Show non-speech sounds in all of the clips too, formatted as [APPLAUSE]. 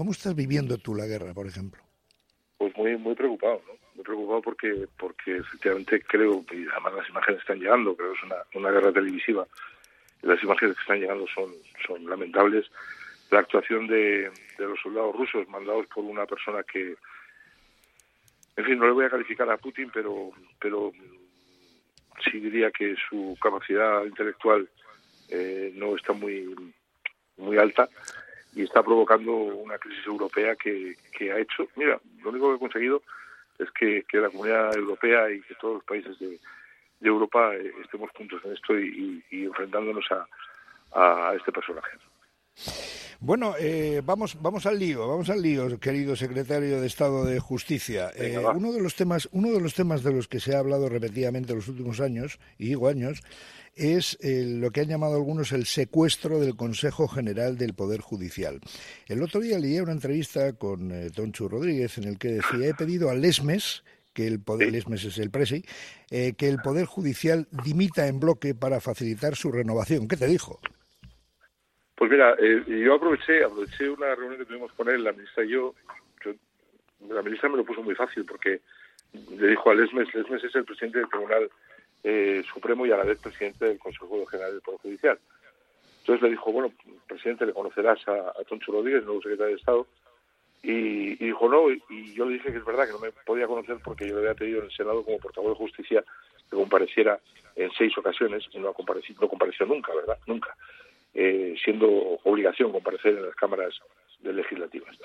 ¿Cómo estás viviendo tú la guerra, por ejemplo? Pues muy muy preocupado, ¿no? Muy preocupado porque porque efectivamente creo, y además las imágenes están llegando, creo que es una, una guerra televisiva, las imágenes que están llegando son, son lamentables. La actuación de, de los soldados rusos mandados por una persona que, en fin, no le voy a calificar a Putin, pero, pero sí diría que su capacidad intelectual eh, no está muy, muy alta y está provocando una crisis europea que, que ha hecho, mira, lo único que ha conseguido es que, que la comunidad europea y que todos los países de, Europa eh, estemos juntos en esto y, y enfrentándonos a, a, este personaje. Bueno, eh, vamos, vamos al lío, vamos al lío, querido secretario de Estado de Justicia. Eh, uno de los temas, uno de los temas de los que se ha hablado repetidamente en los últimos años, y digo años, es eh, lo que han llamado algunos el secuestro del Consejo General del Poder Judicial. El otro día leí una entrevista con eh, Tonchu Rodríguez en el que decía, he pedido al Lesmes, que el poder, Lesmes es el presi, eh, que el Poder Judicial dimita en bloque para facilitar su renovación. ¿Qué te dijo? Pues mira, eh, yo aproveché, aproveché una reunión que tuvimos con él, la ministra y yo, la ministra me lo puso muy fácil porque le dijo a Lesmes, Lesmes es el presidente del Tribunal eh, Supremo y a la vez presidente del Consejo General del Poder Judicial. Entonces le dijo, bueno, presidente, le conocerás a, Toncho Rodríguez, nuevo secretario de Estado, y, dijo no, y, yo le dije que es verdad que no me podía conocer porque yo le había pedido en el Senado como portavoz de justicia que compareciera en seis ocasiones y no, no compareció nunca, ¿verdad? Nunca. Eh, siendo obligación comparecer en las cámaras legislativas.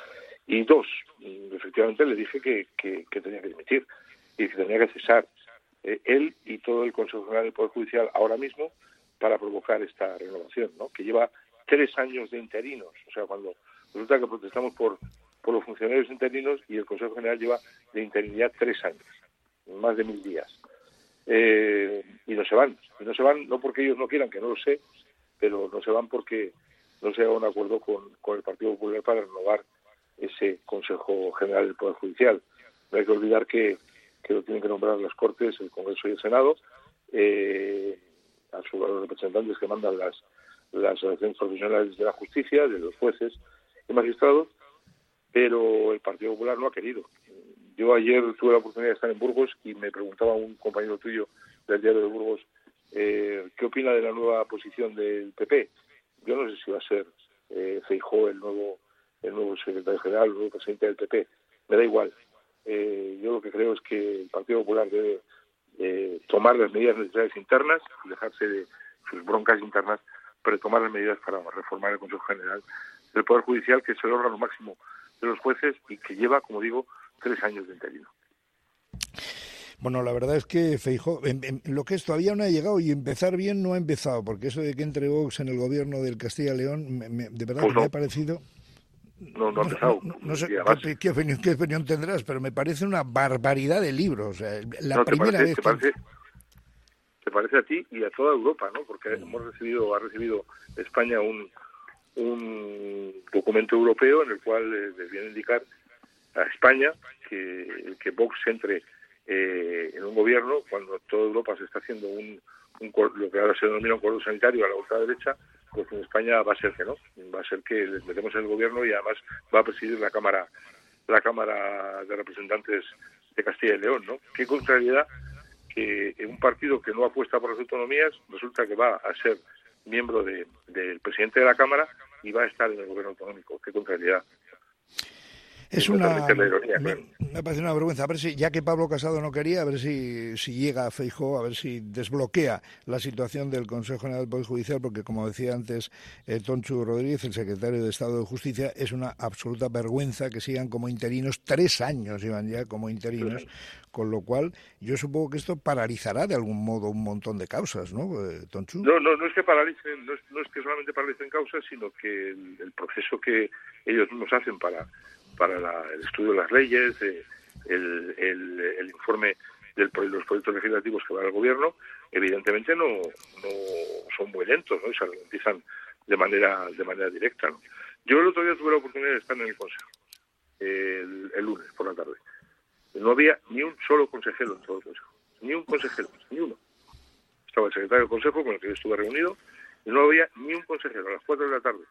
Y dos, efectivamente le dije que, que, que tenía que dimitir y que tenía que cesar eh, él y todo el Consejo General del Poder Judicial ahora mismo para provocar esta renovación, ¿no? que lleva tres años de interinos. O sea, cuando resulta que protestamos por, por los funcionarios interinos y el Consejo General lleva de interinidad tres años, más de mil días. Eh, y no se van. Y no se van no porque ellos no quieran, que no lo sé, pero no se van porque no se haga un acuerdo con, con el Partido Popular para renovar ese Consejo General del Poder Judicial. No hay que olvidar que que lo tienen que nombrar las Cortes, el Congreso y el Senado, eh, a, su, a los representantes que mandan las, las asociaciones profesionales de la justicia, de los jueces y magistrados, pero el Partido Popular no ha querido. Yo ayer tuve la oportunidad de estar en Burgos y me preguntaba un compañero tuyo del diario de Burgos eh, qué opina de la nueva posición del PP. Yo no sé si va a ser eh, el nuevo el nuevo secretario general, el nuevo presidente del PP. Me da igual. Eh, yo lo que creo es que el Partido Popular debe eh, tomar las medidas necesarias internas, dejarse de sus broncas internas, pero tomar las medidas para reformar el Consejo General del Poder Judicial, que es el órgano máximo de los jueces y que lleva, como digo, tres años de interino. Bueno, la verdad es que Feijo, en, en, lo que es todavía no ha llegado y empezar bien no ha empezado, porque eso de que entre Vox en el gobierno del Castilla-León, de verdad Pues que me ha parecido No, no ha empezado. no, no sé qué, qué opinión, qué opinión tendrás, pero me parece una barbaridad de libros. O sea, la No, te primera parece, vez te que... parece, te parece a ti y a toda Europa, ¿no? Porque hemos recibido, ha recibido España un, un documento europeo en el cual eh, les viene a indicar a España que, que Vox entre eh, en un gobierno cuando toda Europa se está haciendo un, un lo que ahora se denomina un cordón sanitario a la ultraderecha, pues en España va a ser que no, va a ser que les metemos en el gobierno y además va a presidir la Cámara la Cámara de Representantes de Castilla y León, ¿no? Qué contrariedad que un partido que no apuesta por las autonomías resulta que va a ser miembro de- del presidente de la Cámara y va a estar en el gobierno autonómico. Qué contrariedad. Es una, permite la ironía, me, claro. me parece una vergüenza. A ver si, ya que Pablo Casado no quería, a ver si, si llega a Feijó, a ver si desbloquea la situación del Consejo General del Poder Judicial, porque como decía antes eh, Tonchu Rodríguez, el secretario de Estado de Justicia, es una absoluta vergüenza que sigan como interinos, tres años llevan ya como interinos, con lo cual yo supongo que esto paralizará de algún modo un montón de causas, ¿no, eh, Tonchu? No, no, no es que paralicen, no es, no es que solamente paralicen causas, sino que el, el proceso que ellos mismos hacen para, para la- el estudio de las leyes, eh, el, informe de los proyectos legislativos que van al gobierno, evidentemente no, no son muy lentos, ¿no? Y se garantizan de manera, de manera directa, ¿no? Yo el otro día tuve la oportunidad de estar en el Consejo, el, el lunes por la tarde. No había ni un solo consejero en todo el Consejo, ni un consejero, ni uno estaba el secretario del Consejo con el que yo estuve reunido y no había ni un consejero a las 4 de la tarde.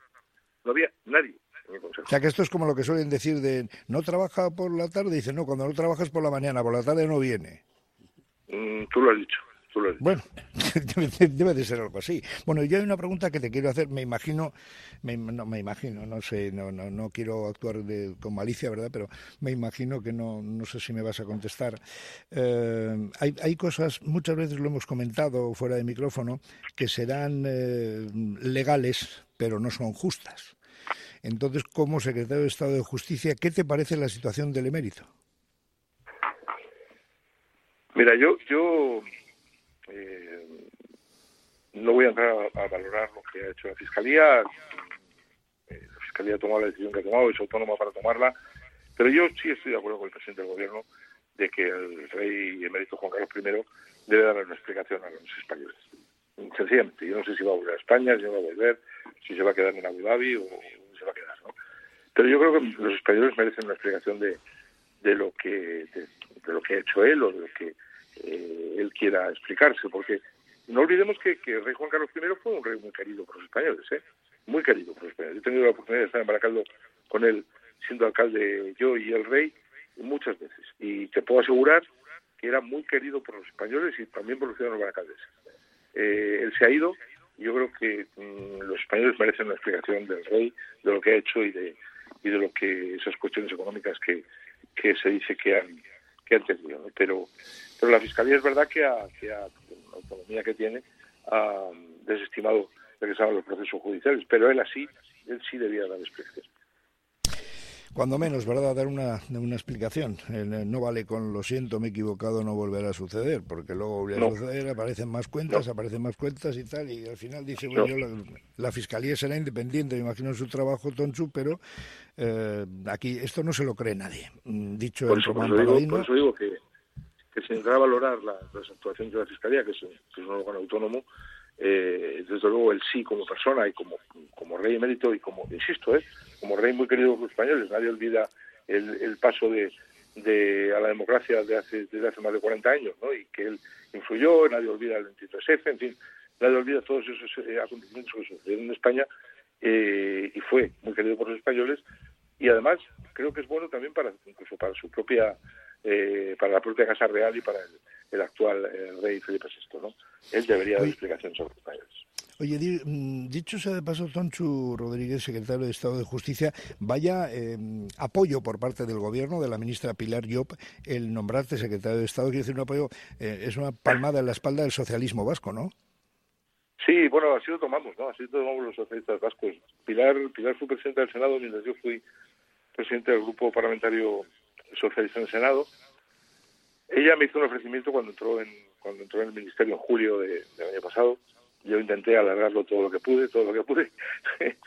No había nadie. O sea que esto es como lo que suelen decir de no trabaja por la tarde, dice no, cuando no trabajas por la mañana, por la tarde no viene. Mm, tú lo has dicho. Bueno, [LAUGHS] debe de ser algo así. Bueno, yo hay una pregunta que te quiero hacer. Me imagino, me, no me imagino, no sé, no, no, no quiero actuar con malicia, ¿verdad? Pero me imagino que no, no sé si me vas a contestar. Eh, hay, hay cosas, muchas veces lo hemos comentado fuera de micrófono, que serán eh, legales, pero no son justas. Entonces, como secretario de Estado de Justicia, ¿qué te parece la situación del emérito? Mira, yo, yo eh, no voy a entrar a, valorar lo que ha hecho la Fiscalía. Eh, la Fiscalía ha tomado la decisión que ha tomado, es autónoma para tomarla. Pero yo sí estoy de acuerdo con el presidente del Gobierno de que el rey emérito Juan Carlos I debe dar una explicación a los españoles. Sencillamente, yo no sé si va a volver a España, si va a volver, si se va a quedar en Abu Dhabi o se va a quedar. Pero yo creo que los españoles merecen una explicación de, de lo que de, lo que ha hecho él o de lo que eh, él quiera explicarse, porque no olvidemos que, el rey Juan Carlos I fue un rey muy querido por los españoles, ¿eh? muy querido por los españoles. He tenido la oportunidad de estar en Baracaldo con él, siendo alcalde yo y el rey, muchas veces. Y te puedo asegurar que era muy querido por los españoles y también por los ciudadanos baracaldeses. Eh, él se ha ido yo creo que mm, los españoles merecen una explicación del rey, de lo que ha hecho y de, y de lo que esas cuestiones económicas que, que se dice que han, que han tenido. Pero pero la Fiscalía es verdad que, ha, que la autonomía que tiene, ha desestimado lo que los procesos judiciales, pero él así, él sí debía dar explicación. Cuando menos, ¿verdad? Dar una, una explicación. No vale con lo siento, me he equivocado, no volverá a suceder, porque luego volverá a suceder, aparecen más cuentas, aparecen más cuentas y tal, y al final dice, bueno, yo la, fiscalía será independiente, me imagino su trabajo, Tonchu, pero eh, aquí esto no se lo cree nadie. Mm, dicho el Román Paladino. Por eso digo que, que se valorar las actuaciones de la Fiscalía, que es, un órgano autónomo, eh, desde luego el sí como persona y como, como rey emérito y como, insisto, eh, como rey muy querido por los españoles. Nadie olvida el, paso de, de, a la democracia de hace, desde hace más de 40 años, ¿no? Y que él influyó, nadie olvida el 23F, en fin, nadie olvida todos esos eh, acontecimientos que sucedieron en España eh, y fue muy querido por los españoles y además creo que es bueno también para incluso para su propia eh, para la propia Casa Real y para el, actual eh, rey Felipe VI. ¿no? Él debería dar explicaciones sobre los. Oye, mm, dicho sea de paso, Tonchu Rodríguez, secretario de Estado de Justicia, vaya eh, apoyo por parte del Gobierno, de la ministra Pilar Llop, el nombrarte secretario de Estado. Quiere decir, un apoyo, es una palmada en la espalda del socialismo vasco, ¿no? Sí, bueno, así lo tomamos, ¿no? Así lo tomamos los socialistas vascos. Pilar, Pilar fue presidenta del Senado mientras yo fui presidente del grupo parlamentario socialista en el Senado. Ella me hizo un ofrecimiento cuando entró en cuando entró en el ministerio en julio de, del año pasado. Yo intenté alargarlo todo lo que pude, todo lo que pude. [LAUGHS]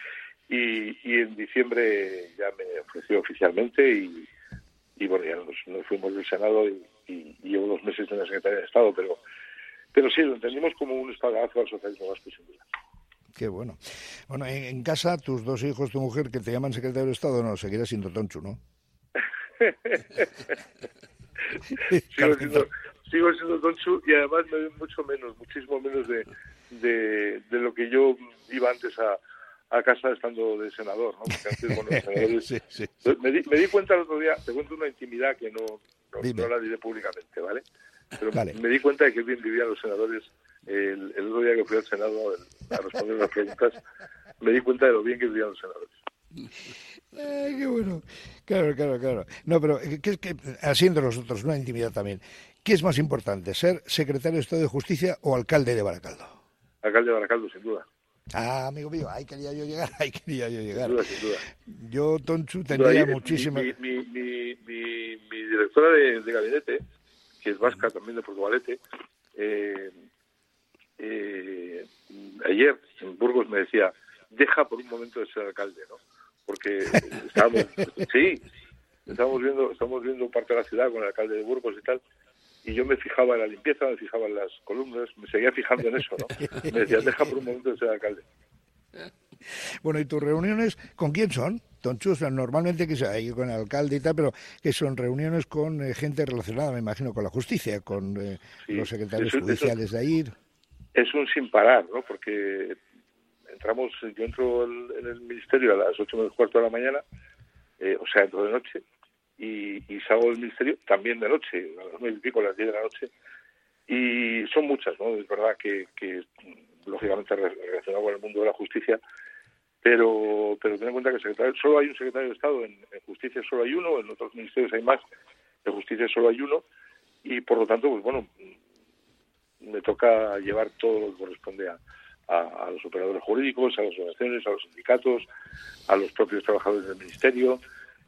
y, y, en diciembre ya me ofreció oficialmente y, y bueno, ya nos, fuimos del Senado y, llevo dos meses en la Secretaría de Estado, pero pero sí, lo entendimos como un espadazo al socialismo vasco, sin duda. Qué bueno. Bueno, en, casa, tus dos hijos, tu mujer, que te llaman secretario de Estado, no, seguirá siendo Tonchu, ¿no? [LAUGHS] sigo, siendo, sigo siendo Tonchu y además me ven mucho menos, muchísimo menos de, de, de lo que yo iba antes a, a casa estando de senador, ¿no? Porque antes, bueno, senadores... [LAUGHS] Me, di, me, di, cuenta el otro día, te cuento una intimidad que no, no, la diré públicamente, ¿vale? Pero me di cuenta de que bien vivían los senadores el, el otro día que fui al Senado a responder las preguntas, me di cuenta de lo bien que vivían los senadores. Ay, qué bueno. Claro, claro, claro. No, pero eh, ¿qué es que, haciendo nosotros una intimidad también, ¿qué es más importante, ser secretario de Estado de Justicia o alcalde de Baracaldo? Alcalde de Baracaldo, sin duda. Ah, amigo mío, ahí quería yo llegar, [LAUGHS] ahí quería yo llegar. Sin duda, sin duda. Yo, Tonchu, tenía muchísimas... Mi, mi, mi, mi, directora de, de, gabinete, que es vasca también de Portugalete, eh, eh, ayer en Burgos me decía, deja por un momento de ser alcalde, ¿no? Porque estábamos, [LAUGHS] sí, estamos viendo, estamos viendo parte de la ciudad con el alcalde de Burgos y tal, y yo me fijaba en la limpieza, me fijaba en las columnas, me seguía fijando en eso, ¿no? Me decía, deja por un momento de ser alcalde. [LAUGHS] Bueno, ¿y tus reuniones con quién son? Tonchus, normalmente que sea con el alcalde y tal, pero que son reuniones con eh, gente relacionada, me imagino, con la justicia, con eh, los secretarios judiciales de ahí. Es un sin parar, ¿no? Porque entramos, yo entro en el ministerio a las ocho menos cuarto de la mañana, o sea, entro de noche, y, salgo del ministerio también de noche, a las nueve y pico, a las diez de la noche, y son muchas, ¿no? Es verdad que, que lógicamente relacionado con el mundo de la justicia, pero pero ten en cuenta que secretario, solo hay un secretario de Estado, en, justicia solo hay uno, en otros ministerios hay más, en justicia solo hay uno, y por lo tanto, pues bueno, me toca llevar todo lo que corresponde a, a, los operadores jurídicos, a las organizaciones, a los sindicatos, a los propios trabajadores del ministerio,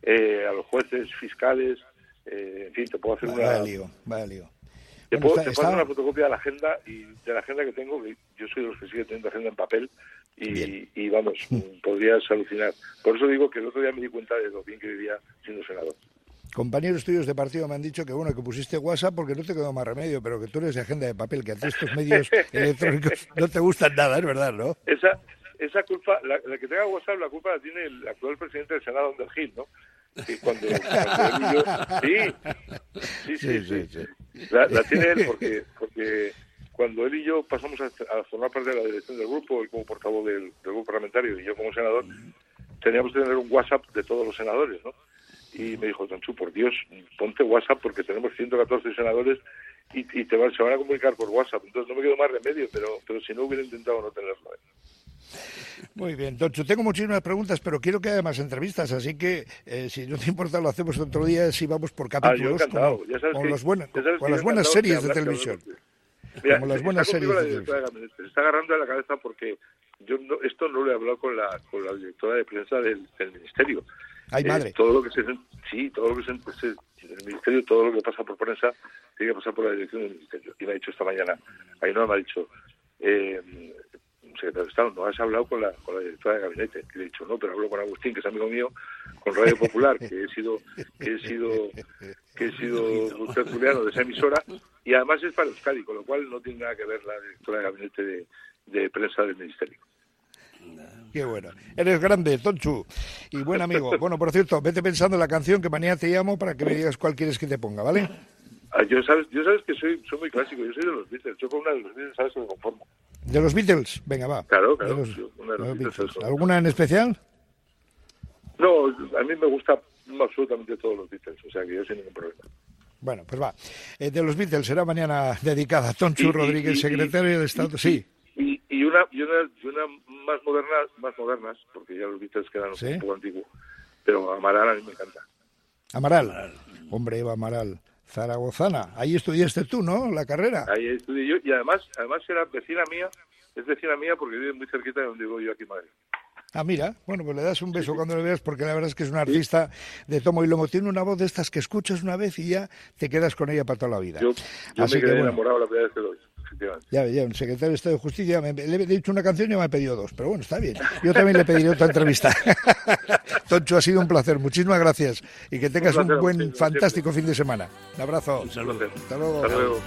eh, a los jueces, fiscales, eh, en fin, te puedo hacer una... Lío, lío. Te, puedo, hacer una fotocopia de la agenda y de la agenda que tengo, que yo soy de los que sigue teniendo agenda en papel y, y vamos, [LAUGHS] podrías alucinar. Por eso digo que el otro día me di cuenta de lo bien que vivía siendo senador. Compañeros tuyos de partido me han dicho que bueno que pusiste WhatsApp porque no te quedó más remedio, pero que tú eres de agenda de papel, que a ti estos medios [LAUGHS] electrónicos no te gustan nada, es verdad, ¿no? Esa, esa culpa, la, que tenga WhatsApp, la culpa la tiene el actual presidente del Senado, Under Hill, ¿no? cuando, sí, sí, sí, sí, La, tiene él porque, porque cuando él y yo pasamos a, formar parte de la dirección del grupo, él como portavoz del, grupo parlamentario y yo como senador, teníamos que tener un WhatsApp de todos los senadores, ¿no? Y me dijo, Tonchu, por Dios, ponte WhatsApp porque tenemos 114 senadores y, y te van, se van a comunicar por WhatsApp. Entonces no me quedo más remedio, pero, pero si no hubiera intentado no tenerlo. ¿eh? Muy bien, Toncho, tengo muchísimas preguntas, pero quiero que haya más entrevistas, así que eh, si no te importa lo hacemos otro día, si vamos por ah, capítulos, con, las buenas series de, televisión. como las buenas series de televisión. Se está agarrando a la cabeza porque yo esto no lo he hablado con la, con la directora de prensa del, ministerio. Ay, madre. Eh, todo lo que se, sí, todo lo que se, el ministerio, todo lo que pasa por prensa tiene que pasar por la dirección del ministerio. Y me ha dicho esta mañana, ahí no me ha dicho, eh, secretario de Estado, no has hablado con la, con la directora de gabinete. Y le he dicho, no, pero hablo con Agustín, que es amigo mío, con Radio Popular, que he sido, que he sido, que he sido tertuliano de esa emisora, y además es para Euskadi, con lo cual no tiene nada que ver la directora de gabinete de, de prensa del Ministerio. Qué bueno. Eres grande, Tonchu. Y buen amigo. [LAUGHS] Bueno, por cierto, vete pensando en la canción que mañana te llamo para que me digas cuál quieres que te ponga, ¿vale? Ah, yo sabes, yo sabes que soy, soy muy clásico, yo soy de los Beatles, yo con una de los Beatles sabes que me conformo. ¿De los Beatles? Venga, va. Claro, claro. una de los Beatles, ¿Alguna en especial? No, a mí me gusta absolutamente todos los Beatles, o sea que yo sin ningún problema. Bueno, pues va. Eh, de los Beatles será mañana dedicada a Tonchu Rodríguez, secretario de Estado. sí. Y, una, y, una, y una más moderna, más modernas, porque ya los Beatles quedan un poco antiguos, pero Amaral a mí me encanta. Amaral. Hombre, Eva Amaral. Zaragozana. Ahí estudiaste tú, ¿no? La carrera. Ahí estudié yo y además, además era vecina mía, es vecina mía porque vive muy cerquita de donde vivo yo aquí en Madrid. Ah, mira, bueno, pues le das un beso cuando le veas porque la verdad es que es un artista de tomo y lomo. Tiene una voz de estas que escuchas una vez y ya te quedas con ella para toda la vida. Yo, me quedé enamorado la primera vez que lo ya, ya, un secretario de Estado de Justicia me, le he dicho una canción y me ha pedido dos, pero bueno, está bien. Yo también le pediré otra entrevista. [LAUGHS] Toncho, ha sido un placer, muchísimas gracias y que tengas un, buen, fantástico fin de semana. Un abrazo. Un saludo. Hasta luego.